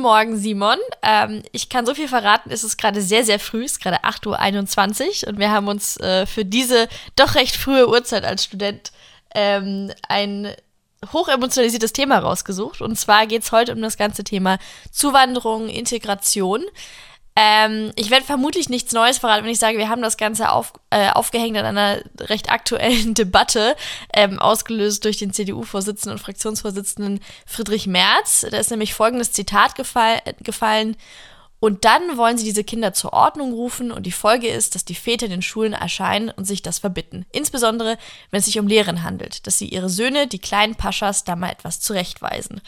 Morgen, Simon. Ähm, ich kann so viel verraten, es ist gerade sehr, sehr früh, es ist gerade 8.21 Uhr und wir haben uns äh, für diese doch recht frühe Uhrzeit als Student ähm, ein hochemotionalisiertes Thema rausgesucht. Und zwar geht es heute um das ganze Thema Zuwanderung, Integration. Ähm, ich werde vermutlich nichts Neues verraten, wenn ich sage, wir haben das Ganze auf, äh, aufgehängt an einer recht aktuellen Debatte, ähm, ausgelöst durch den CDU-Vorsitzenden und Fraktionsvorsitzenden Friedrich Merz. Da ist nämlich folgendes Zitat gefall gefallen. Und dann wollen sie diese Kinder zur Ordnung rufen und die Folge ist, dass die Väter in den Schulen erscheinen und sich das verbitten. Insbesondere, wenn es sich um Lehren handelt, dass sie ihre Söhne, die kleinen Paschas, da mal etwas zurechtweisen.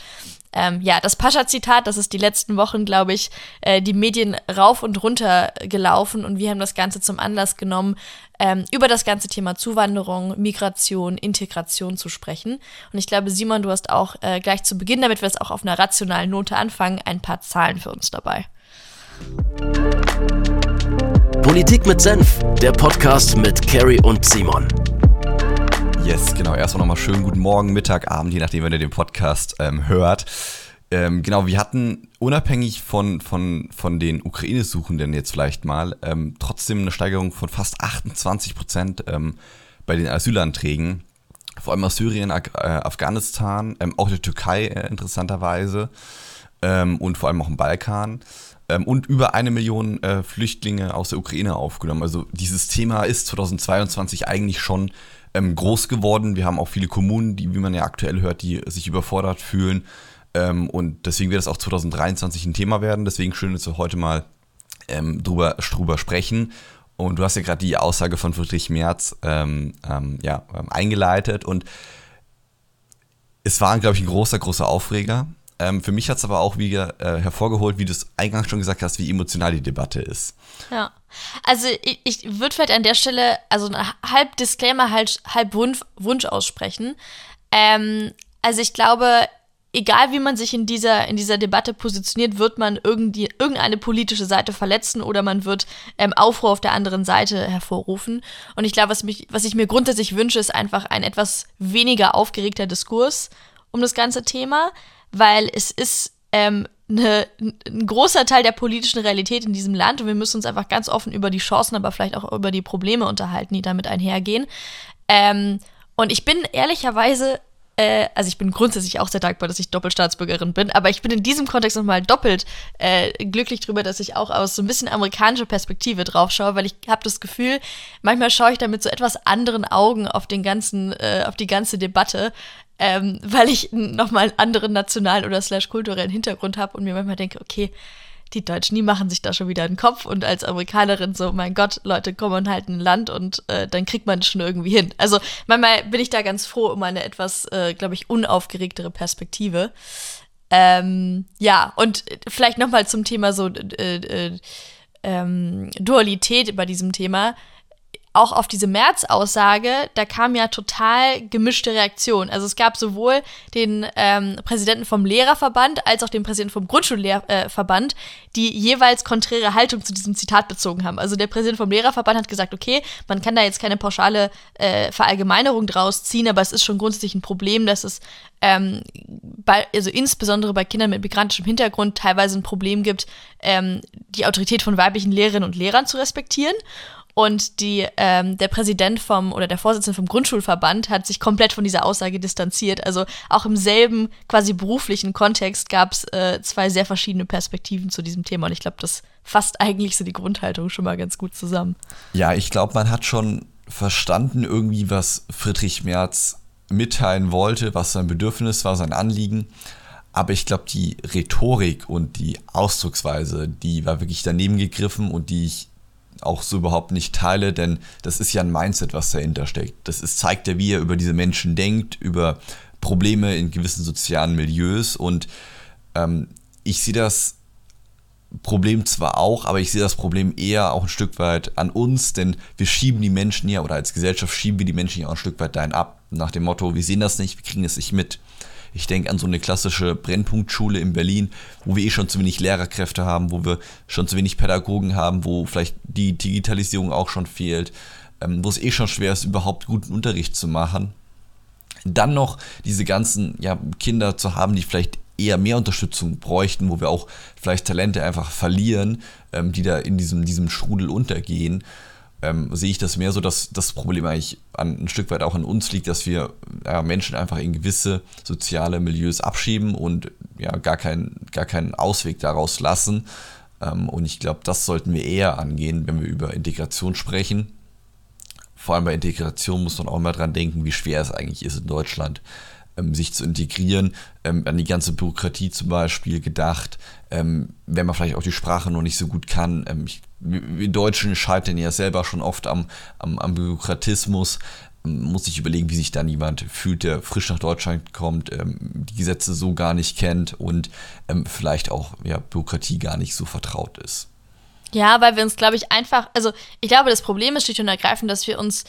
Ähm, ja, das Pascha-Zitat, das ist die letzten Wochen, glaube ich, äh, die Medien rauf und runter gelaufen und wir haben das Ganze zum Anlass genommen, ähm, über das ganze Thema Zuwanderung, Migration, Integration zu sprechen. Und ich glaube, Simon, du hast auch äh, gleich zu Beginn, damit wir es auch auf einer rationalen Note anfangen, ein paar Zahlen für uns dabei. Politik mit Senf, der Podcast mit Carrie und Simon. Yes, genau. Erstmal nochmal schönen guten Morgen, Mittag, Abend, je nachdem, wenn ihr den Podcast ähm, hört. Ähm, genau, wir hatten unabhängig von, von, von den Ukraine-Suchenden jetzt vielleicht mal ähm, trotzdem eine Steigerung von fast 28 Prozent ähm, bei den Asylanträgen. Vor allem aus Syrien, äh, Afghanistan, ähm, auch der Türkei äh, interessanterweise ähm, und vor allem auch im Balkan ähm, und über eine Million äh, Flüchtlinge aus der Ukraine aufgenommen. Also dieses Thema ist 2022 eigentlich schon ähm, groß geworden. Wir haben auch viele Kommunen, die, wie man ja aktuell hört, die sich überfordert fühlen. Ähm, und deswegen wird es auch 2023 ein Thema werden. Deswegen schön, dass wir heute mal ähm, drüber, drüber sprechen. Und du hast ja gerade die Aussage von Friedrich Merz ähm, ähm, ja, ähm, eingeleitet. Und es war, glaube ich, ein großer, großer Aufreger. Ähm, für mich hat es aber auch wieder äh, hervorgeholt, wie du es eingangs schon gesagt hast, wie emotional die Debatte ist. Ja. Also ich, ich würde vielleicht an der Stelle, also halb Disclaimer, halb, halb Wunsch, Wunsch aussprechen. Ähm, also ich glaube, egal wie man sich in dieser, in dieser Debatte positioniert, wird man irgendwie, irgendeine politische Seite verletzen oder man wird ähm, Aufruhr auf der anderen Seite hervorrufen. Und ich glaube, was, was ich mir grundsätzlich wünsche, ist einfach ein etwas weniger aufgeregter Diskurs um das ganze Thema weil es ist ähm, ne, ein großer Teil der politischen Realität in diesem Land und wir müssen uns einfach ganz offen über die Chancen, aber vielleicht auch über die Probleme unterhalten, die damit einhergehen. Ähm, und ich bin ehrlicherweise äh, also ich bin grundsätzlich auch sehr dankbar, dass ich Doppelstaatsbürgerin bin, aber ich bin in diesem Kontext nochmal doppelt äh, glücklich drüber, dass ich auch aus so ein bisschen amerikanischer Perspektive drauf schaue, weil ich habe das Gefühl, manchmal schaue ich da mit so etwas anderen Augen auf den ganzen, äh, auf die ganze Debatte, ähm, weil ich nochmal einen anderen nationalen oder slash kulturellen Hintergrund habe und mir manchmal denke, okay, die Deutschen, die machen sich da schon wieder einen Kopf und als Amerikanerin so, mein Gott, Leute kommen halt in ein Land und äh, dann kriegt man es schon irgendwie hin. Also manchmal bin ich da ganz froh um eine etwas, äh, glaube ich, unaufgeregtere Perspektive. Ähm, ja, und vielleicht nochmal zum Thema so äh, äh, ähm, Dualität bei diesem Thema auch auf diese März-Aussage, da kam ja total gemischte Reaktionen. Also es gab sowohl den ähm, Präsidenten vom Lehrerverband als auch den Präsidenten vom Grundschulverband, die jeweils konträre Haltung zu diesem Zitat bezogen haben. Also der Präsident vom Lehrerverband hat gesagt, okay, man kann da jetzt keine pauschale äh, Verallgemeinerung draus ziehen, aber es ist schon grundsätzlich ein Problem, dass es ähm, bei, also insbesondere bei Kindern mit migrantischem Hintergrund teilweise ein Problem gibt, ähm, die Autorität von weiblichen Lehrerinnen und Lehrern zu respektieren. Und die, ähm, der Präsident vom oder der Vorsitzende vom Grundschulverband hat sich komplett von dieser Aussage distanziert. Also auch im selben quasi beruflichen Kontext gab es äh, zwei sehr verschiedene Perspektiven zu diesem Thema. Und ich glaube, das fasst eigentlich so die Grundhaltung schon mal ganz gut zusammen. Ja, ich glaube, man hat schon verstanden irgendwie, was Friedrich Merz mitteilen wollte, was sein Bedürfnis war, sein Anliegen. Aber ich glaube, die Rhetorik und die Ausdrucksweise, die war wirklich daneben gegriffen und die ich auch so überhaupt nicht teile, denn das ist ja ein Mindset, was dahinter steckt. Das ist, zeigt ja, wie er über diese Menschen denkt, über Probleme in gewissen sozialen Milieus und ähm, ich sehe das Problem zwar auch, aber ich sehe das Problem eher auch ein Stück weit an uns, denn wir schieben die Menschen ja, oder als Gesellschaft schieben wir die Menschen ja auch ein Stück weit dahin ab, nach dem Motto, wir sehen das nicht, wir kriegen es nicht mit. Ich denke an so eine klassische Brennpunktschule in Berlin, wo wir eh schon zu wenig Lehrerkräfte haben, wo wir schon zu wenig Pädagogen haben, wo vielleicht die Digitalisierung auch schon fehlt, ähm, wo es eh schon schwer ist, überhaupt guten Unterricht zu machen. Dann noch diese ganzen ja, Kinder zu haben, die vielleicht eher mehr Unterstützung bräuchten, wo wir auch vielleicht Talente einfach verlieren, ähm, die da in diesem, diesem Strudel untergehen, ähm, sehe ich das mehr so, dass das Problem eigentlich an, ein Stück weit auch an uns liegt, dass wir ja, Menschen einfach in gewisse soziale Milieus abschieben und ja, gar, kein, gar keinen Ausweg daraus lassen. Ähm, und ich glaube, das sollten wir eher angehen, wenn wir über Integration sprechen. Vor allem bei Integration muss man auch mal dran denken, wie schwer es eigentlich ist in Deutschland, ähm, sich zu integrieren, ähm, an die ganze Bürokratie zum Beispiel gedacht, ähm, wenn man vielleicht auch die Sprache noch nicht so gut kann. Ähm, ich, wir Deutschen scheitern ja selber schon oft am, am, am Bürokratismus. Ähm, muss ich überlegen, wie sich dann jemand fühlt, der frisch nach Deutschland kommt, ähm, die Gesetze so gar nicht kennt und vielleicht auch ja, Bürokratie gar nicht so vertraut ist. Ja, weil wir uns, glaube ich, einfach, also ich glaube, das Problem ist schlicht und ergreifend, dass wir uns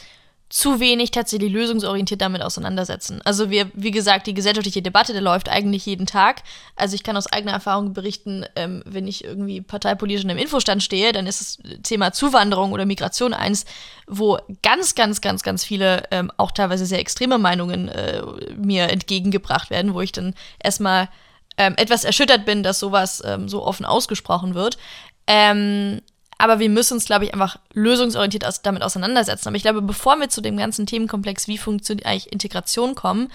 zu wenig tatsächlich lösungsorientiert damit auseinandersetzen. Also wir, wie gesagt, die gesellschaftliche Debatte, der läuft eigentlich jeden Tag. Also ich kann aus eigener Erfahrung berichten, ähm, wenn ich irgendwie parteipolitisch in einem Infostand stehe, dann ist das Thema Zuwanderung oder Migration eins, wo ganz, ganz, ganz, ganz viele, ähm, auch teilweise sehr extreme Meinungen äh, mir entgegengebracht werden, wo ich dann erstmal ähm, etwas erschüttert bin, dass sowas ähm, so offen ausgesprochen wird. Ähm, aber wir müssen uns, glaube ich, einfach lösungsorientiert aus damit auseinandersetzen. Aber ich glaube, bevor wir zu dem ganzen Themenkomplex, wie funktioniert eigentlich Integration kommen,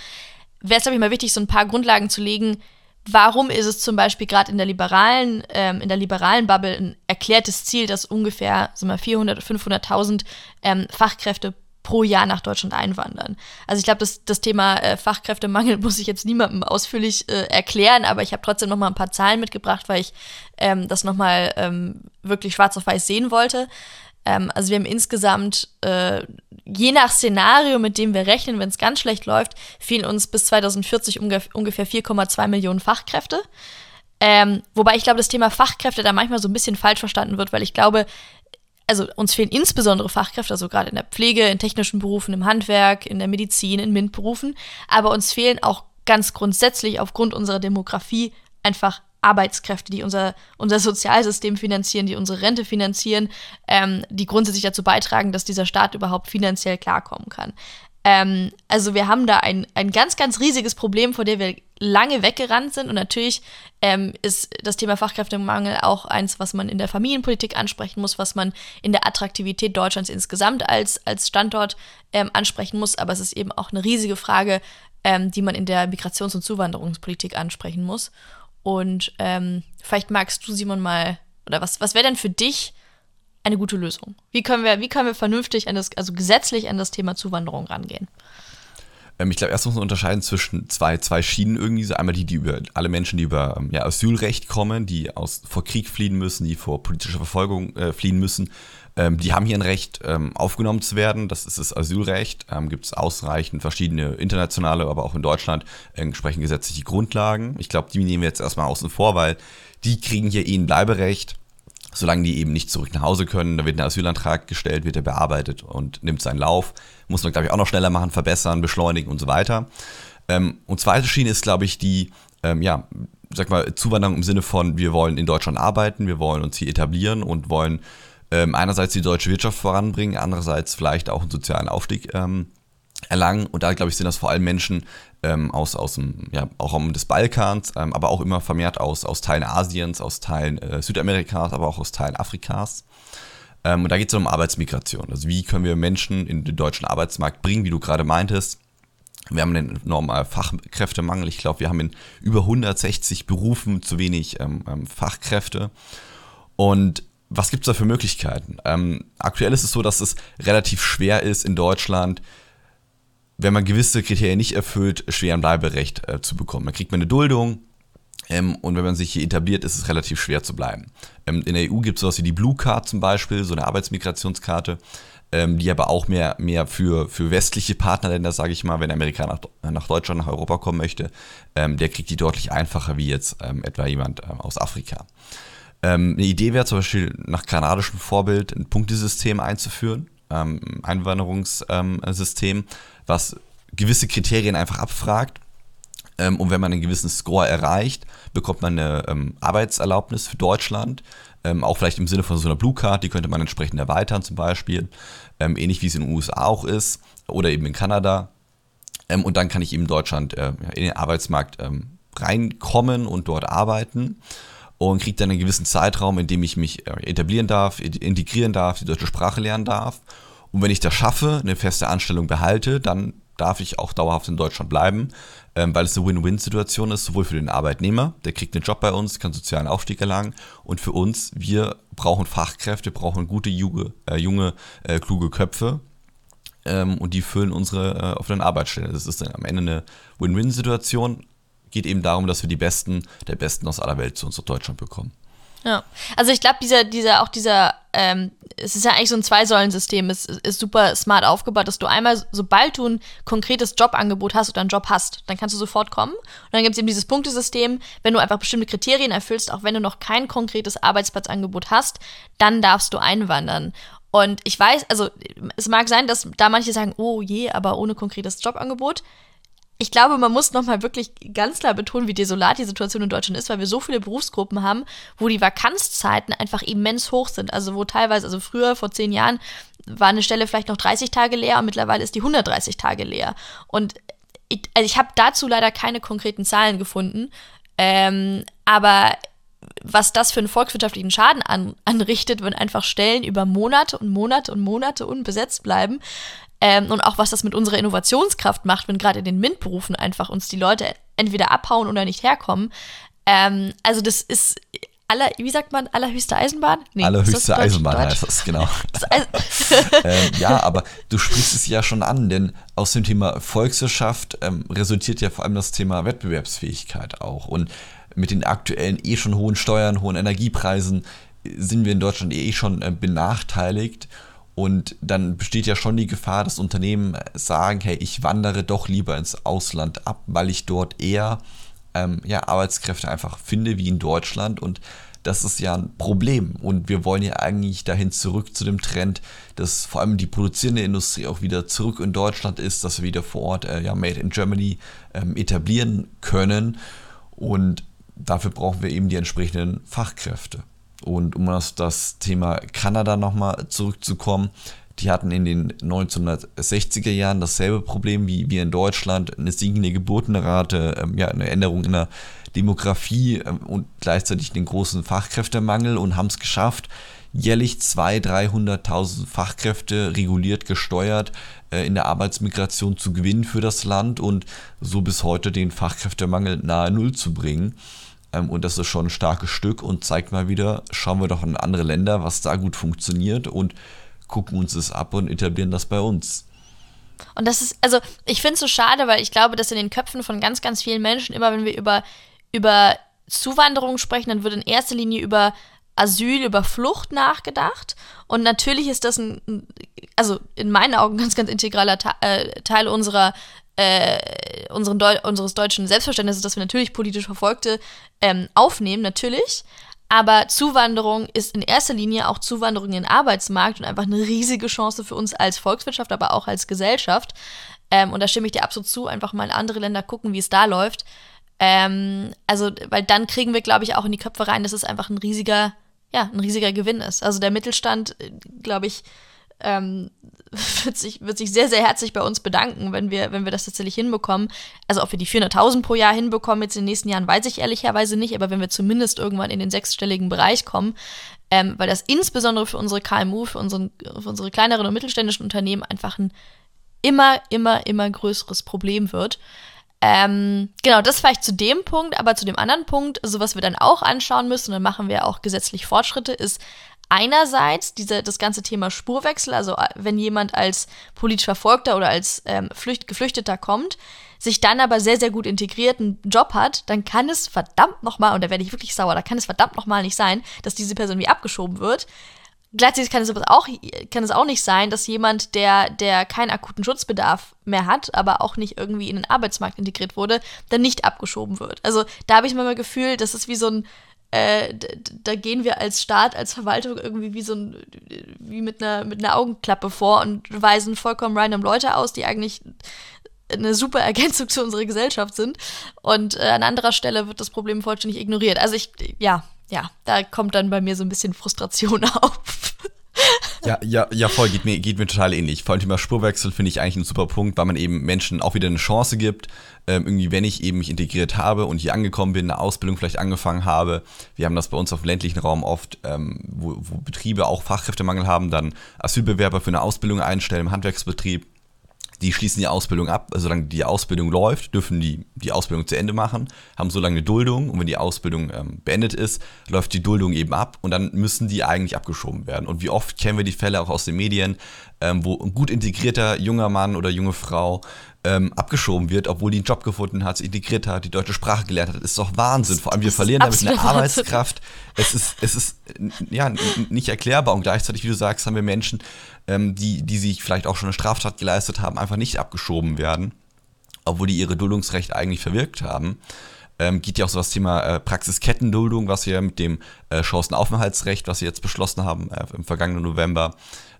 wäre es, glaube ich, mal wichtig, so ein paar Grundlagen zu legen. Warum ist es zum Beispiel gerade in der liberalen, ähm, in der liberalen Bubble ein erklärtes Ziel, dass ungefähr 400 oder 500.000 ähm, Fachkräfte pro Jahr nach Deutschland einwandern. Also ich glaube, das, das Thema äh, Fachkräftemangel muss ich jetzt niemandem ausführlich äh, erklären, aber ich habe trotzdem noch mal ein paar Zahlen mitgebracht, weil ich ähm, das noch mal ähm, wirklich schwarz auf weiß sehen wollte. Ähm, also wir haben insgesamt, äh, je nach Szenario, mit dem wir rechnen, wenn es ganz schlecht läuft, fehlen uns bis 2040 ungefähr 4,2 Millionen Fachkräfte. Ähm, wobei ich glaube, das Thema Fachkräfte da manchmal so ein bisschen falsch verstanden wird, weil ich glaube, also uns fehlen insbesondere Fachkräfte, also gerade in der Pflege, in technischen Berufen, im Handwerk, in der Medizin, in MINT-Berufen, aber uns fehlen auch ganz grundsätzlich aufgrund unserer Demografie einfach Arbeitskräfte, die unser, unser Sozialsystem finanzieren, die unsere Rente finanzieren, ähm, die grundsätzlich dazu beitragen, dass dieser Staat überhaupt finanziell klarkommen kann. Ähm, also wir haben da ein, ein ganz, ganz riesiges Problem, vor dem wir lange weggerannt sind. Und natürlich ähm, ist das Thema Fachkräftemangel auch eins, was man in der Familienpolitik ansprechen muss, was man in der Attraktivität Deutschlands insgesamt als, als Standort ähm, ansprechen muss. Aber es ist eben auch eine riesige Frage, ähm, die man in der Migrations- und Zuwanderungspolitik ansprechen muss. Und ähm, vielleicht magst du, Simon, mal, oder was, was wäre denn für dich eine gute Lösung? Wie können wir, wie können wir vernünftig an das, also gesetzlich an das Thema Zuwanderung rangehen? Ähm, ich glaube, erst muss man unterscheiden zwischen zwei, zwei Schienen irgendwie. So einmal die, die über alle Menschen, die über ähm, ja, Asylrecht kommen, die aus, vor Krieg fliehen müssen, die vor politischer Verfolgung äh, fliehen müssen. Ähm, die haben hier ein Recht, ähm, aufgenommen zu werden. Das ist das Asylrecht. Ähm, Gibt es ausreichend verschiedene internationale, aber auch in Deutschland äh, entsprechend gesetzliche Grundlagen. Ich glaube, die nehmen wir jetzt erstmal außen vor, weil die kriegen hier eh ein Bleiberecht solange die eben nicht zurück nach Hause können, da wird ein Asylantrag gestellt, wird er bearbeitet und nimmt seinen Lauf. Muss man, glaube ich, auch noch schneller machen, verbessern, beschleunigen und so weiter. Ähm, und zweite Schiene ist, glaube ich, die, ähm, ja, sag mal, Zuwanderung im Sinne von, wir wollen in Deutschland arbeiten, wir wollen uns hier etablieren und wollen ähm, einerseits die deutsche Wirtschaft voranbringen, andererseits vielleicht auch einen sozialen Aufstieg ähm, erlangen. Und da, glaube ich, sind das vor allem Menschen ähm, aus, aus dem, ja, auch um des Balkans, ähm, aber auch immer vermehrt aus, aus Teilen Asiens, aus Teilen äh, Südamerikas, aber auch aus Teilen Afrikas. Ähm, und da geht es um Arbeitsmigration. Also wie können wir Menschen in den deutschen Arbeitsmarkt bringen, wie du gerade meintest. Wir haben einen enormen Fachkräftemangel. Ich glaube, wir haben in über 160 Berufen zu wenig ähm, ähm, Fachkräfte. Und was gibt es da für Möglichkeiten? Ähm, aktuell ist es so, dass es relativ schwer ist, in Deutschland wenn man gewisse Kriterien nicht erfüllt, schwer ein Bleiberecht äh, zu bekommen. Dann kriegt man eine Duldung ähm, und wenn man sich hier etabliert, ist es relativ schwer zu bleiben. Ähm, in der EU gibt es sowas wie die Blue Card zum Beispiel, so eine Arbeitsmigrationskarte, ähm, die aber auch mehr, mehr für, für westliche Partnerländer, sage ich mal, wenn ein Amerikaner nach, nach Deutschland, nach Europa kommen möchte, ähm, der kriegt die deutlich einfacher wie jetzt ähm, etwa jemand ähm, aus Afrika. eine Idee wäre zum Beispiel nach kanadischem Vorbild ein Punktesystem einzuführen, Einwanderungssystem, was gewisse Kriterien einfach abfragt. Ähm, und wenn man einen gewissen Score erreicht, bekommt man eine ähm, Arbeitserlaubnis für Deutschland. Ähm, auch vielleicht im Sinne von so einer Blue Card, die könnte man entsprechend erweitern zum Beispiel. Ähm, ähnlich wie es in den USA auch ist oder eben in Kanada. Ähm, und dann kann ich eben Deutschland äh, in den Arbeitsmarkt ähm, reinkommen und dort arbeiten und kriege dann einen gewissen Zeitraum, in dem ich mich äh, etablieren darf, integrieren darf, die deutsche Sprache lernen darf. Und wenn ich das schaffe, eine feste Anstellung behalte, dann darf ich auch dauerhaft in Deutschland bleiben, ähm, weil es eine Win-Win-Situation ist, sowohl für den Arbeitnehmer, der kriegt einen Job bei uns, kann sozialen Aufstieg erlangen, und für uns, wir brauchen Fachkräfte, brauchen gute, junge, äh, junge äh, kluge Köpfe, ähm, und die füllen unsere äh, offenen Arbeitsstellen. Das ist dann am Ende eine Win-Win-Situation. Geht eben darum, dass wir die Besten der Besten aus aller Welt zu uns nach Deutschland bekommen. Ja, also ich glaube, dieser, dieser, auch dieser, ähm, es ist ja eigentlich so ein Zwei-Säulen-System, es ist, ist super smart aufgebaut, dass du einmal, sobald du ein konkretes Jobangebot hast oder einen Job hast, dann kannst du sofort kommen. Und dann gibt es eben dieses Punktesystem, wenn du einfach bestimmte Kriterien erfüllst, auch wenn du noch kein konkretes Arbeitsplatzangebot hast, dann darfst du einwandern. Und ich weiß, also es mag sein, dass da manche sagen, oh je, aber ohne konkretes Jobangebot. Ich glaube, man muss nochmal wirklich ganz klar betonen, wie desolat die Situation in Deutschland ist, weil wir so viele Berufsgruppen haben, wo die Vakanzzeiten einfach immens hoch sind. Also wo teilweise, also früher, vor zehn Jahren, war eine Stelle vielleicht noch 30 Tage leer und mittlerweile ist die 130 Tage leer. Und ich, also ich habe dazu leider keine konkreten Zahlen gefunden. Ähm, aber was das für einen volkswirtschaftlichen Schaden an, anrichtet, wenn einfach Stellen über Monate und Monate und Monate unbesetzt bleiben. Ähm, und auch was das mit unserer Innovationskraft macht, wenn gerade in den MINT-Berufen einfach uns die Leute entweder abhauen oder nicht herkommen. Ähm, also das ist aller, wie sagt man, allerhöchste Eisenbahn? Nee, allerhöchste Eisenbahn Deutsch? heißt das, genau. ähm, ja, aber du sprichst es ja schon an, denn aus dem Thema Volkswirtschaft ähm, resultiert ja vor allem das Thema Wettbewerbsfähigkeit auch. Und mit den aktuellen eh schon hohen Steuern, hohen Energiepreisen sind wir in Deutschland eh schon äh, benachteiligt. Und dann besteht ja schon die Gefahr, dass Unternehmen sagen, hey, ich wandere doch lieber ins Ausland ab, weil ich dort eher ähm, ja, Arbeitskräfte einfach finde wie in Deutschland. Und das ist ja ein Problem. Und wir wollen ja eigentlich dahin zurück zu dem Trend, dass vor allem die produzierende Industrie auch wieder zurück in Deutschland ist, dass wir wieder vor Ort äh, ja, Made in Germany ähm, etablieren können. Und dafür brauchen wir eben die entsprechenden Fachkräfte. Und um auf das Thema Kanada nochmal zurückzukommen, die hatten in den 1960er Jahren dasselbe Problem wie wir in Deutschland, eine sinkende Geburtenrate, ähm, ja, eine Änderung in der Demografie ähm, und gleichzeitig den großen Fachkräftemangel und haben es geschafft, jährlich 200.000, 300.000 Fachkräfte reguliert gesteuert äh, in der Arbeitsmigration zu gewinnen für das Land und so bis heute den Fachkräftemangel nahe Null zu bringen. Ähm, und das ist schon ein starkes Stück und zeigt mal wieder, schauen wir doch in andere Länder, was da gut funktioniert und gucken uns das ab und etablieren das bei uns. Und das ist, also ich finde es so schade, weil ich glaube, dass in den Köpfen von ganz, ganz vielen Menschen, immer wenn wir über, über Zuwanderung sprechen, dann wird in erster Linie über Asyl, über Flucht nachgedacht. Und natürlich ist das ein, also in meinen Augen ganz, ganz integraler äh, Teil unserer äh, unseren Deu unseres deutschen Selbstverständnisses, dass wir natürlich politisch Verfolgte ähm, aufnehmen, natürlich. Aber Zuwanderung ist in erster Linie auch Zuwanderung in den Arbeitsmarkt und einfach eine riesige Chance für uns als Volkswirtschaft, aber auch als Gesellschaft. Ähm, und da stimme ich dir absolut zu, einfach mal in andere Länder gucken, wie es da läuft. Ähm, also, weil dann kriegen wir, glaube ich, auch in die Köpfe rein, dass es einfach ein riesiger, ja, ein riesiger Gewinn ist. Also der Mittelstand, äh, glaube ich, ähm, wird, sich, wird sich sehr, sehr herzlich bei uns bedanken, wenn wir, wenn wir das tatsächlich hinbekommen. Also ob wir die 400.000 pro Jahr hinbekommen jetzt in den nächsten Jahren, weiß ich ehrlicherweise nicht, aber wenn wir zumindest irgendwann in den sechsstelligen Bereich kommen, ähm, weil das insbesondere für unsere KMU, für, unseren, für unsere kleineren und mittelständischen Unternehmen einfach ein immer, immer, immer größeres Problem wird. Ähm, genau, das vielleicht zu dem Punkt, aber zu dem anderen Punkt, also was wir dann auch anschauen müssen, dann machen wir auch gesetzlich Fortschritte, ist einerseits diese, das ganze Thema Spurwechsel, also äh, wenn jemand als politisch Verfolgter oder als ähm, Flücht, Geflüchteter kommt, sich dann aber sehr, sehr gut integrierten Job hat, dann kann es verdammt nochmal, und da werde ich wirklich sauer, da kann es verdammt nochmal nicht sein, dass diese Person wie abgeschoben wird. Gleichzeitig kann es aber auch, kann es auch nicht sein, dass jemand, der, der keinen akuten Schutzbedarf mehr hat, aber auch nicht irgendwie in den Arbeitsmarkt integriert wurde, dann nicht abgeschoben wird. Also da habe ich mal das Gefühl, das ist wie so ein, äh, da gehen wir als Staat, als Verwaltung irgendwie wie so ein, wie mit einer, mit einer Augenklappe vor und weisen vollkommen random Leute aus, die eigentlich eine super Ergänzung zu unserer Gesellschaft sind. Und äh, an anderer Stelle wird das Problem vollständig ignoriert. Also ich, ja, ja, da kommt dann bei mir so ein bisschen Frustration auf. Ja, ja, ja, voll, geht mir, geht mir total ähnlich. Vor allem Thema Spurwechsel finde ich eigentlich ein super Punkt, weil man eben Menschen auch wieder eine Chance gibt. Ähm, irgendwie, wenn ich eben mich integriert habe und hier angekommen bin, eine Ausbildung vielleicht angefangen habe. Wir haben das bei uns auf dem ländlichen Raum oft, ähm, wo, wo Betriebe auch Fachkräftemangel haben, dann Asylbewerber für eine Ausbildung einstellen im Handwerksbetrieb die schließen die Ausbildung ab. Also solange die Ausbildung läuft, dürfen die die Ausbildung zu Ende machen, haben so lange eine Duldung und wenn die Ausbildung ähm, beendet ist, läuft die Duldung eben ab und dann müssen die eigentlich abgeschoben werden. Und wie oft kennen wir die Fälle auch aus den Medien, ähm, wo ein gut integrierter junger Mann oder junge Frau ähm, abgeschoben wird, obwohl die einen Job gefunden hat, sich integriert hat, die deutsche Sprache gelernt hat, ist doch Wahnsinn. Vor allem wir verlieren damit eine Arbeitskraft. Es ist, es ist ja nicht erklärbar und gleichzeitig, wie du sagst, haben wir Menschen, ähm, die, die sich vielleicht auch schon eine Straftat geleistet haben, einfach nicht abgeschoben werden, obwohl die ihre Duldungsrecht eigentlich verwirkt haben. Ähm, geht ja auch so das Thema äh, Praxiskettenduldung, was wir mit dem äh, Chancenaufenthaltsrecht, was wir jetzt beschlossen haben äh, im vergangenen November,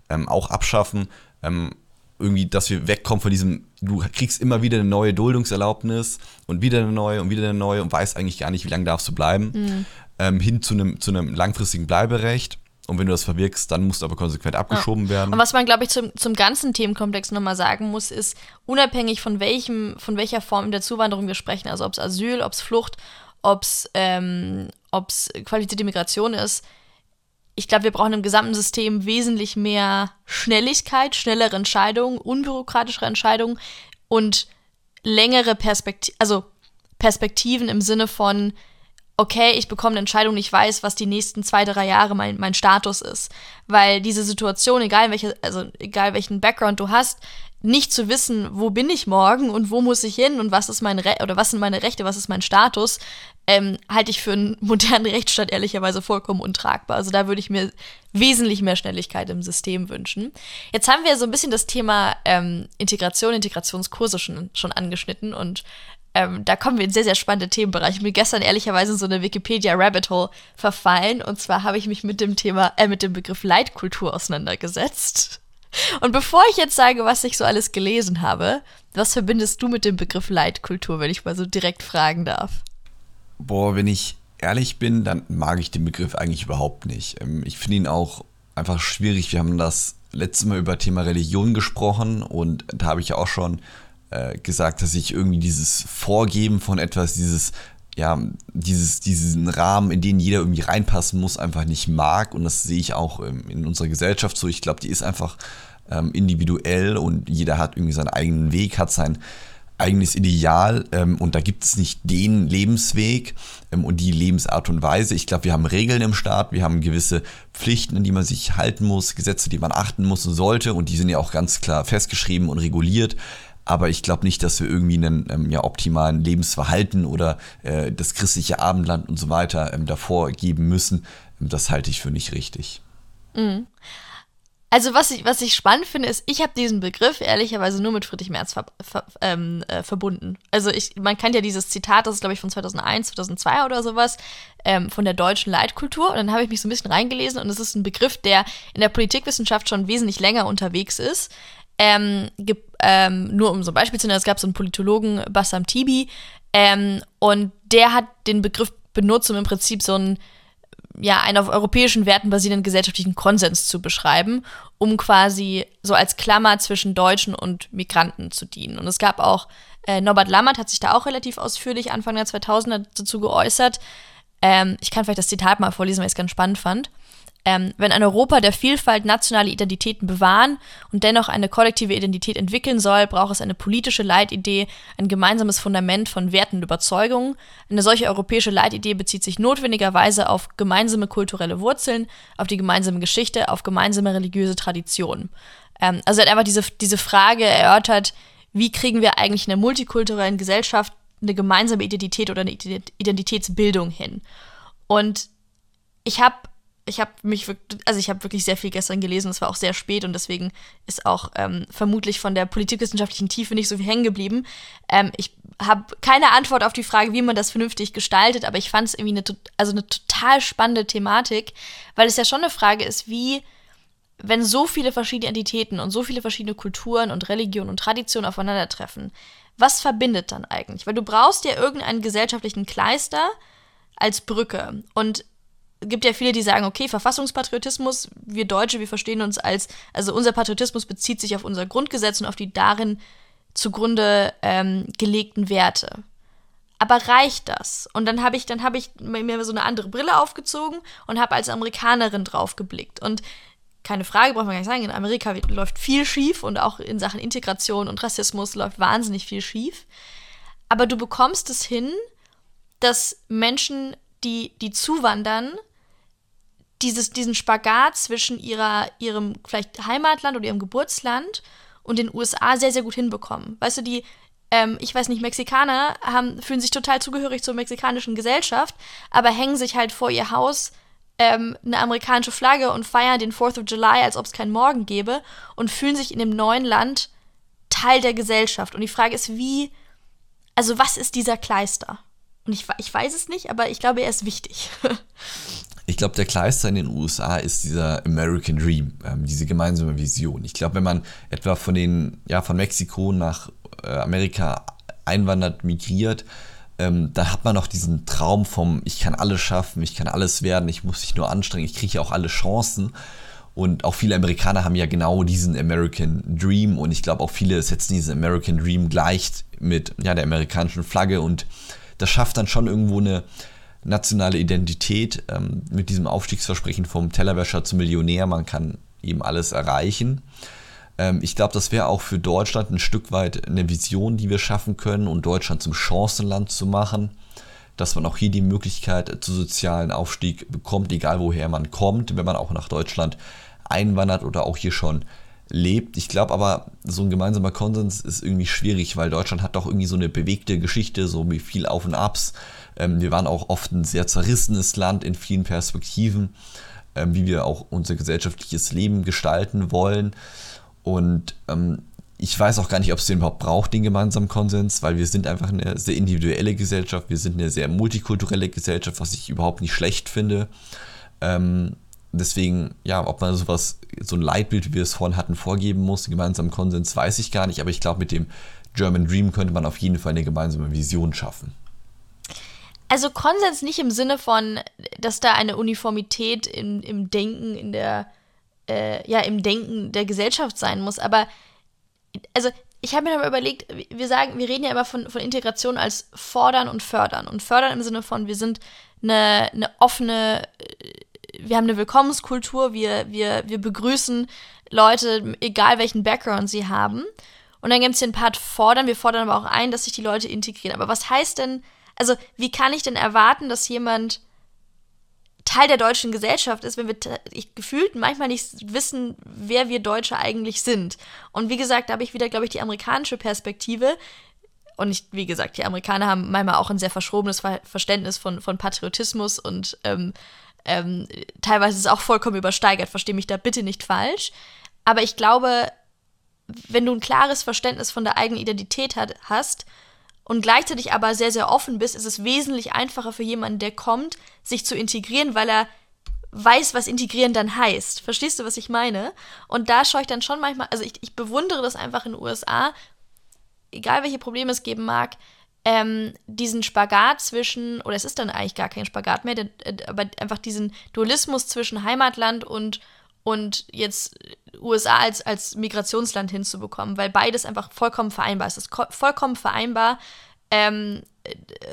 ähm, auch abschaffen. Ähm, irgendwie, dass wir wegkommen von diesem, du kriegst immer wieder eine neue Duldungserlaubnis und wieder eine neue und wieder eine neue und weißt eigentlich gar nicht, wie lange darfst du bleiben, mhm. ähm, hin zu einem, zu einem langfristigen Bleiberecht. Und wenn du das verwirkst, dann musst du aber konsequent abgeschoben ja. werden. Und was man, glaube ich, zum, zum ganzen Themenkomplex nochmal sagen muss, ist, unabhängig von welchem, von welcher Form der Zuwanderung wir sprechen, also ob es Asyl, ob es Flucht, ob es ähm, qualifizierte Migration ist, ich glaube, wir brauchen im gesamten System wesentlich mehr Schnelligkeit, schnellere Entscheidungen, unbürokratischere Entscheidungen und längere Perspektiven, also Perspektiven im Sinne von, okay, ich bekomme eine Entscheidung, ich weiß, was die nächsten zwei, drei Jahre mein, mein Status ist. Weil diese Situation, egal welche, also egal welchen Background du hast, nicht zu wissen, wo bin ich morgen und wo muss ich hin und was ist mein Re oder was sind meine Rechte, was ist mein Status, ähm, halte ich für einen modernen Rechtsstaat ehrlicherweise vollkommen untragbar. Also da würde ich mir wesentlich mehr Schnelligkeit im System wünschen. Jetzt haben wir so ein bisschen das Thema ähm, Integration, Integrationskurse schon, schon angeschnitten und ähm, da kommen wir in sehr, sehr spannende Themenbereiche. Ich bin gestern ehrlicherweise in so eine Wikipedia-Rabbit Hole verfallen. Und zwar habe ich mich mit dem Thema, äh, mit dem Begriff Leitkultur auseinandergesetzt. Und bevor ich jetzt sage, was ich so alles gelesen habe, was verbindest du mit dem Begriff Leitkultur, wenn ich mal so direkt fragen darf? Boah, wenn ich ehrlich bin, dann mag ich den Begriff eigentlich überhaupt nicht. Ähm, ich finde ihn auch einfach schwierig. Wir haben das letzte Mal über Thema Religion gesprochen und da habe ich ja auch schon äh, gesagt, dass ich irgendwie dieses Vorgeben von etwas, dieses ja, dieses, diesen Rahmen, in den jeder irgendwie reinpassen muss, einfach nicht mag. Und das sehe ich auch ähm, in unserer Gesellschaft so. Ich glaube, die ist einfach ähm, individuell und jeder hat irgendwie seinen eigenen Weg, hat sein eigenes Ideal ähm, und da gibt es nicht den Lebensweg ähm, und die Lebensart und Weise. Ich glaube, wir haben Regeln im Staat, wir haben gewisse Pflichten, an die man sich halten muss, Gesetze, die man achten muss und sollte und die sind ja auch ganz klar festgeschrieben und reguliert. Aber ich glaube nicht, dass wir irgendwie einen ähm, ja, optimalen Lebensverhalten oder äh, das christliche Abendland und so weiter ähm, davor geben müssen. Ähm, das halte ich für nicht richtig. Mhm. Also was ich, was ich spannend finde, ist, ich habe diesen Begriff ehrlicherweise nur mit Friedrich Merz ver, ver, ähm, äh, verbunden. Also ich, man kennt ja dieses Zitat, das ist glaube ich von 2001, 2002 oder sowas, ähm, von der deutschen Leitkultur. Und dann habe ich mich so ein bisschen reingelesen und es ist ein Begriff, der in der Politikwissenschaft schon wesentlich länger unterwegs ist. Ähm, ähm, nur um so ein Beispiel zu nennen, es gab so einen Politologen, Bassam Tibi, ähm, und der hat den Begriff benutzt, um im Prinzip so einen, ja, einen auf europäischen Werten basierenden gesellschaftlichen Konsens zu beschreiben, um quasi so als Klammer zwischen Deutschen und Migranten zu dienen. Und es gab auch, äh, Norbert Lammert hat sich da auch relativ ausführlich Anfang der 2000er dazu geäußert. Ähm, ich kann vielleicht das Zitat mal vorlesen, weil ich es ganz spannend fand ähm, wenn ein Europa der Vielfalt nationale Identitäten bewahren und dennoch eine kollektive Identität entwickeln soll, braucht es eine politische Leitidee, ein gemeinsames Fundament von Werten und Überzeugungen. Eine solche europäische Leitidee bezieht sich notwendigerweise auf gemeinsame kulturelle Wurzeln, auf die gemeinsame Geschichte, auf gemeinsame religiöse Traditionen. Ähm, also er hat einfach diese, diese Frage erörtert, wie kriegen wir eigentlich in einer multikulturellen Gesellschaft eine gemeinsame Identität oder eine Identitätsbildung hin? Und ich habe ich habe mich wirklich, also ich habe wirklich sehr viel gestern gelesen, es war auch sehr spät und deswegen ist auch ähm, vermutlich von der politikwissenschaftlichen Tiefe nicht so viel hängen geblieben. Ähm, ich habe keine Antwort auf die Frage, wie man das vernünftig gestaltet, aber ich fand es irgendwie eine, also eine total spannende Thematik, weil es ja schon eine Frage ist, wie, wenn so viele verschiedene Entitäten und so viele verschiedene Kulturen und Religionen und Traditionen aufeinandertreffen, was verbindet dann eigentlich? Weil du brauchst ja irgendeinen gesellschaftlichen Kleister als Brücke. Und gibt ja viele, die sagen, okay, Verfassungspatriotismus, wir Deutsche, wir verstehen uns als, also unser Patriotismus bezieht sich auf unser Grundgesetz und auf die darin zugrunde ähm, gelegten Werte. Aber reicht das? Und dann habe ich, dann habe ich mir so eine andere Brille aufgezogen und habe als Amerikanerin drauf geblickt. Und keine Frage, braucht man gar nicht sagen, in Amerika läuft viel schief und auch in Sachen Integration und Rassismus läuft wahnsinnig viel schief. Aber du bekommst es hin, dass Menschen, die, die zuwandern, dieses, diesen Spagat zwischen ihrer, ihrem vielleicht Heimatland oder ihrem Geburtsland und den USA sehr, sehr gut hinbekommen. Weißt du, die, ähm, ich weiß nicht, Mexikaner haben, fühlen sich total zugehörig zur mexikanischen Gesellschaft, aber hängen sich halt vor ihr Haus ähm, eine amerikanische Flagge und feiern den 4th of July, als ob es keinen Morgen gäbe und fühlen sich in dem neuen Land Teil der Gesellschaft. Und die Frage ist, wie, also was ist dieser Kleister? Und ich, ich weiß es nicht, aber ich glaube, er ist wichtig. Ich glaube, der Kleister in den USA ist dieser American Dream, ähm, diese gemeinsame Vision. Ich glaube, wenn man etwa von den, ja, von Mexiko nach äh, Amerika einwandert, migriert, ähm, dann hat man noch diesen Traum vom, ich kann alles schaffen, ich kann alles werden, ich muss mich nur anstrengen, ich kriege ja auch alle Chancen. Und auch viele Amerikaner haben ja genau diesen American Dream und ich glaube auch viele setzen diesen American Dream gleich mit ja, der amerikanischen Flagge und das schafft dann schon irgendwo eine nationale Identität ähm, mit diesem Aufstiegsversprechen vom Tellerwäscher zum Millionär. Man kann eben alles erreichen. Ähm, ich glaube, das wäre auch für Deutschland ein Stück weit eine Vision, die wir schaffen können und Deutschland zum Chancenland zu machen. Dass man auch hier die Möglichkeit zu sozialen Aufstieg bekommt, egal woher man kommt, wenn man auch nach Deutschland einwandert oder auch hier schon lebt. Ich glaube aber, so ein gemeinsamer Konsens ist irgendwie schwierig, weil Deutschland hat doch irgendwie so eine bewegte Geschichte, so wie viel Auf und Abs. Ähm, wir waren auch oft ein sehr zerrissenes Land in vielen Perspektiven, ähm, wie wir auch unser gesellschaftliches Leben gestalten wollen. Und ähm, ich weiß auch gar nicht, ob es den überhaupt braucht, den gemeinsamen Konsens, weil wir sind einfach eine sehr individuelle Gesellschaft, wir sind eine sehr multikulturelle Gesellschaft, was ich überhaupt nicht schlecht finde. Ähm, deswegen, ja, ob man sowas, so ein Leitbild, wie wir es vorhin hatten, vorgeben muss, einen gemeinsamen Konsens, weiß ich gar nicht, aber ich glaube, mit dem German Dream könnte man auf jeden Fall eine gemeinsame Vision schaffen. Also Konsens nicht im Sinne von, dass da eine Uniformität im, im Denken, in der, äh, ja, im Denken der Gesellschaft sein muss, aber also ich habe mir aber überlegt, wir sagen, wir reden ja immer von, von Integration als fordern und fördern. Und fördern im Sinne von, wir sind eine, eine offene wir haben eine Willkommenskultur, wir, wir, wir begrüßen Leute, egal welchen Background sie haben. Und dann gibt es den Part fordern, wir fordern aber auch ein, dass sich die Leute integrieren. Aber was heißt denn, also wie kann ich denn erwarten, dass jemand Teil der deutschen Gesellschaft ist, wenn wir ich, gefühlt manchmal nicht wissen, wer wir Deutsche eigentlich sind. Und wie gesagt, da habe ich wieder, glaube ich, die amerikanische Perspektive. Und ich, wie gesagt, die Amerikaner haben manchmal auch ein sehr verschrobenes Verständnis von, von Patriotismus und ähm, ähm, teilweise ist es auch vollkommen übersteigert, verstehe mich da bitte nicht falsch. Aber ich glaube, wenn du ein klares Verständnis von der eigenen Identität hat, hast und gleichzeitig aber sehr, sehr offen bist, ist es wesentlich einfacher für jemanden, der kommt, sich zu integrieren, weil er weiß, was integrieren dann heißt. Verstehst du, was ich meine? Und da schaue ich dann schon manchmal, also ich, ich bewundere das einfach in den USA, egal welche Probleme es geben mag, ähm, diesen Spagat zwischen, oder es ist dann eigentlich gar kein Spagat mehr, äh, aber einfach diesen Dualismus zwischen Heimatland und, und jetzt USA als, als Migrationsland hinzubekommen, weil beides einfach vollkommen vereinbar ist. Es ist vollkommen vereinbar, ähm,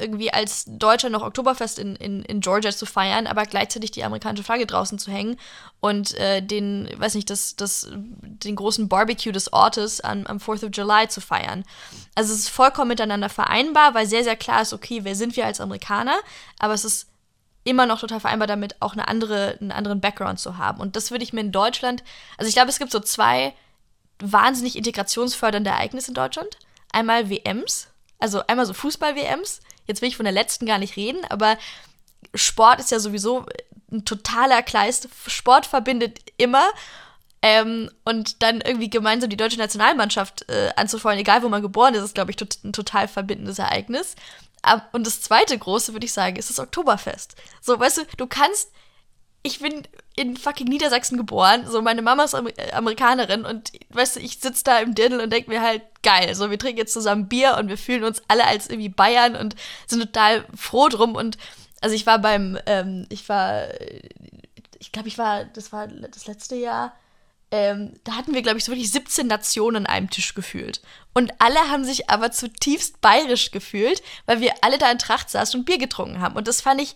irgendwie als Deutscher noch Oktoberfest in, in, in Georgia zu feiern, aber gleichzeitig die amerikanische Flagge draußen zu hängen und äh, den, weiß nicht, das, das, den großen Barbecue des Ortes am, am 4th of July zu feiern. Also es ist vollkommen miteinander vereinbar, weil sehr, sehr klar ist, okay, wer sind wir als Amerikaner, aber es ist immer noch total vereinbar damit, auch eine andere, einen anderen Background zu haben. Und das würde ich mir in Deutschland, also ich glaube, es gibt so zwei wahnsinnig integrationsfördernde Ereignisse in Deutschland. Einmal WMs, also einmal so Fußball-WMs. Jetzt will ich von der letzten gar nicht reden, aber Sport ist ja sowieso ein totaler Kleist. Sport verbindet immer. Ähm, und dann irgendwie gemeinsam die deutsche Nationalmannschaft äh, anzufeuern, egal wo man geboren ist, ist, glaube ich, tot, ein total verbindendes Ereignis. Und das zweite große, würde ich sagen, ist das Oktoberfest. So, weißt du, du kannst ich bin in fucking Niedersachsen geboren. So, meine Mama ist Amer Amerikanerin und weißt du, ich sitze da im Dirndl und denke mir halt, geil. So, wir trinken jetzt zusammen Bier und wir fühlen uns alle als irgendwie Bayern und sind total froh drum. Und Also ich war beim, ähm, ich war, ich glaube, ich war, das war das letzte Jahr, ähm, da hatten wir, glaube ich, so wirklich 17 Nationen an einem Tisch gefühlt. Und alle haben sich aber zutiefst bayerisch gefühlt, weil wir alle da in Tracht saßen und Bier getrunken haben. Und das fand ich,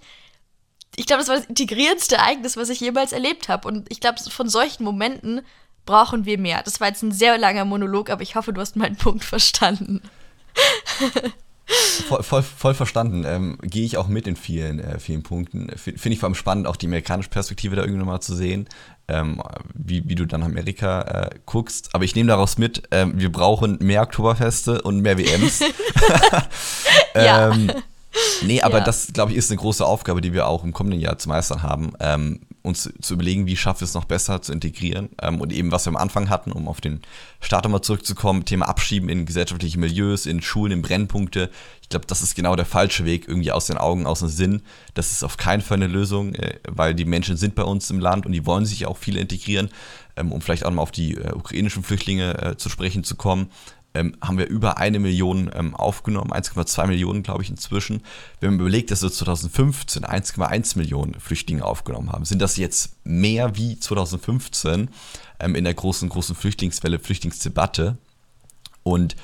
ich glaube, das war das integrierendste Ereignis, was ich jemals erlebt habe. Und ich glaube, von solchen Momenten brauchen wir mehr. Das war jetzt ein sehr langer Monolog, aber ich hoffe, du hast meinen Punkt verstanden. Voll, voll, voll verstanden. Ähm, Gehe ich auch mit in vielen, äh, vielen Punkten. Finde ich vor allem spannend, auch die amerikanische Perspektive da irgendwie nochmal zu sehen, ähm, wie, wie du dann Amerika äh, guckst. Aber ich nehme daraus mit, ähm, wir brauchen mehr Oktoberfeste und mehr WMs. ja. ähm, nee, aber Ja. das, glaube ich, ist eine große Aufgabe, die wir auch im kommenden Jahr zu meistern haben. Uns zu überlegen, wie schaffen wir es noch besser zu integrieren. Ähm, und eben, was wir am Anfang hatten, um auf den Start nochmal zurückzukommen, Thema Abschieben in gesellschaftliche Milieus, in Schulen, in Brennpunkte. Ich glaube, das ist genau der falsche Weg, irgendwie aus den Augen, aus dem Sinn. Das ist auf keinen Fall eine Lösung, äh, weil die Menschen sind bei uns im Land und die wollen sich auch viele integrieren. Ähm, um vielleicht auch mal auf die äh, ukrainischen Flüchtlinge äh, zu sprechen zu kommen ähm, haben wir über eine Million ähm, aufgenommen, 1,2 Millionen, glaube ich, inzwischen. Wenn man überlegt, dass wir 2015 1,1 Millionen Flüchtlinge aufgenommen haben, sind das jetzt mehr wie 2015 ähm, in der großen, großen Flüchtlingswelle, Flüchtlingsdebatte. Und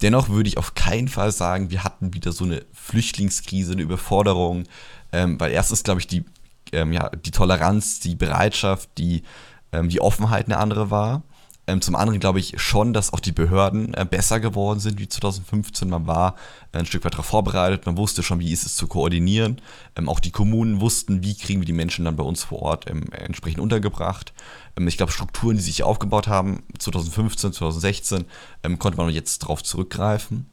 dennoch würde ich auf keinen Fall sagen, wir hatten wieder so eine Flüchtlingskrise, eine Überforderung, ähm, weil erstens, glaube ich, die, ähm, ja, die Toleranz, die Bereitschaft, die, ähm, die Offenheit eine andere war. Ähm, zum anderen glaube ich schon, dass auch die Behörden äh, besser geworden sind wie 2015. Man war äh, ein Stück weit darauf vorbereitet, man wusste schon, wie ist es zu koordinieren. Ähm, auch die Kommunen wussten, wie kriegen wir die Menschen dann bei uns vor Ort ähm, entsprechend untergebracht. Ähm, ich glaube, Strukturen, die sich aufgebaut haben, 2015, 2016, ähm, konnte man jetzt darauf zurückgreifen.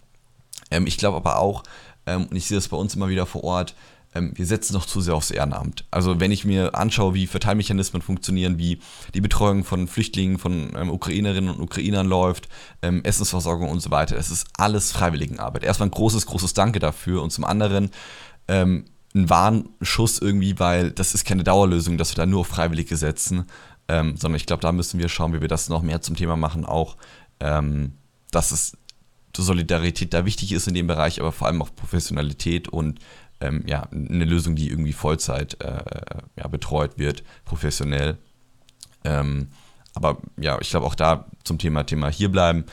Ähm, ich glaube aber auch, und ich sehe das bei uns immer wieder vor Ort, ähm, wir setzen noch zu sehr aufs Ehrenamt. Also wenn ich mir anschaue, wie Verteilmechanismen funktionieren, wie die Betreuung von Flüchtlingen, von ähm, Ukrainerinnen und Ukrainern läuft, ähm, Essensversorgung und so weiter, es ist alles Freiwilligenarbeit. Erstmal ein großes, großes Danke dafür und zum anderen ähm, ein Warnschuss irgendwie, weil das ist keine Dauerlösung, dass wir da nur auf Freiwillige setzen, ähm, sondern ich glaube, da müssen wir schauen, wie wir das noch mehr zum Thema machen, auch, ähm, dass es Solidarität da wichtig ist in dem Bereich, aber vor allem auch Professionalität und ähm, ja, eine Lösung, die irgendwie Vollzeit äh, ja, betreut wird, professionell. Ähm, aber ja, ich glaube auch da zum Thema Thema hierbleiben.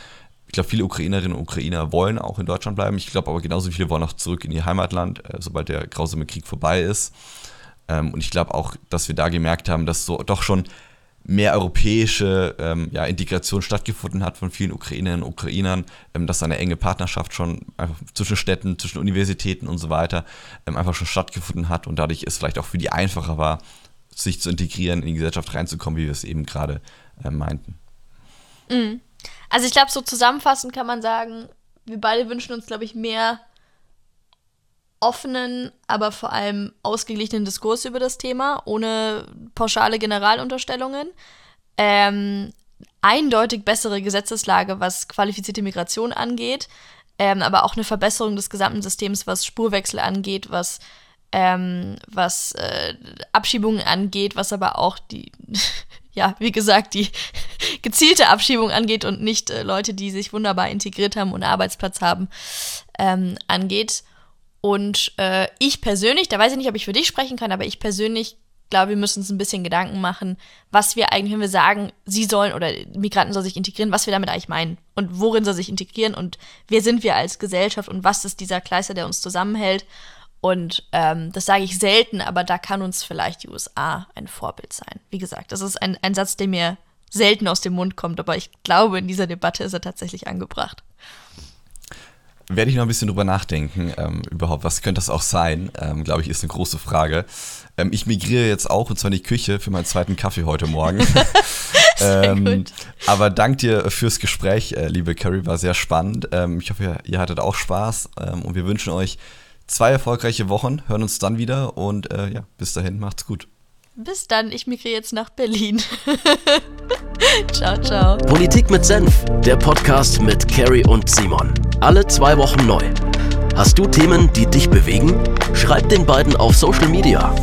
Ich glaube, viele Ukrainerinnen und Ukrainer wollen auch in Deutschland bleiben. Ich glaube aber genauso viele wollen auch zurück in ihr Heimatland, äh, sobald der grausame Krieg vorbei ist. Ähm, und ich glaube auch, dass wir da gemerkt haben, dass so doch schon mehr europäische ähm, ja, Integration stattgefunden hat von vielen Ukrainerinnen und Ukrainern, ähm, dass eine enge Partnerschaft schon zwischen Städten, zwischen Universitäten und so weiter ähm, einfach schon stattgefunden hat und dadurch es vielleicht auch für die einfacher war, sich zu integrieren, in die Gesellschaft reinzukommen, wie wir es eben gerade äh, meinten. Also ich glaube, so zusammenfassend kann man sagen, wir beide wünschen uns, glaube ich, mehr offenen, aber vor allem ausgeglichenen Diskurs über das Thema, ohne pauschale Generalunterstellungen. Ähm, eindeutig bessere Gesetzeslage, was qualifizierte Migration angeht, ähm, aber auch eine Verbesserung des gesamten Systems, was Spurwechsel angeht, was, ähm, was äh, Abschiebungen angeht, was aber auch die, ja, wie gesagt, die gezielte Abschiebung angeht und nicht äh, Leute, die sich wunderbar integriert haben und einen Arbeitsplatz haben, ähm, angeht. Und äh, ich persönlich, da weiß ich nicht, ob ich für dich sprechen kann, aber ich persönlich glaube, wir müssen uns ein bisschen Gedanken machen, was wir eigentlich, wenn wir sagen, sie sollen oder Migranten sollen sich integrieren, was wir damit eigentlich meinen und worin soll sich integrieren und wer sind wir als Gesellschaft und was ist dieser Kleister, der uns zusammenhält. Und ähm, das sage ich selten, aber da kann uns vielleicht die USA ein Vorbild sein. Wie gesagt, das ist ein, ein Satz, der mir selten aus dem Mund kommt, aber ich glaube, in dieser Debatte ist er tatsächlich angebracht. Werde ich noch ein bisschen drüber nachdenken, ähm, überhaupt, was könnte das auch sein? Ähm, Glaube ich, ist eine große Frage. Ähm, ich migriere jetzt auch, und zwar in die Küche, für meinen zweiten Kaffee heute Morgen. ähm, aber dank dir fürs Gespräch, äh, liebe Carrie, war sehr spannend. Ähm, ich hoffe, ihr, ihr hattet auch Spaß ähm, und wir wünschen euch zwei erfolgreiche Wochen, hören uns dann wieder und äh, ja, bis dahin, macht's gut. Bis dann, ich migriere jetzt nach Berlin. ciao, ciao. Politik mit Senf, der Podcast mit Carrie und Simon. Alle zwei Wochen neu. Hast du Themen, die dich bewegen? Schreib den beiden auf Social Media.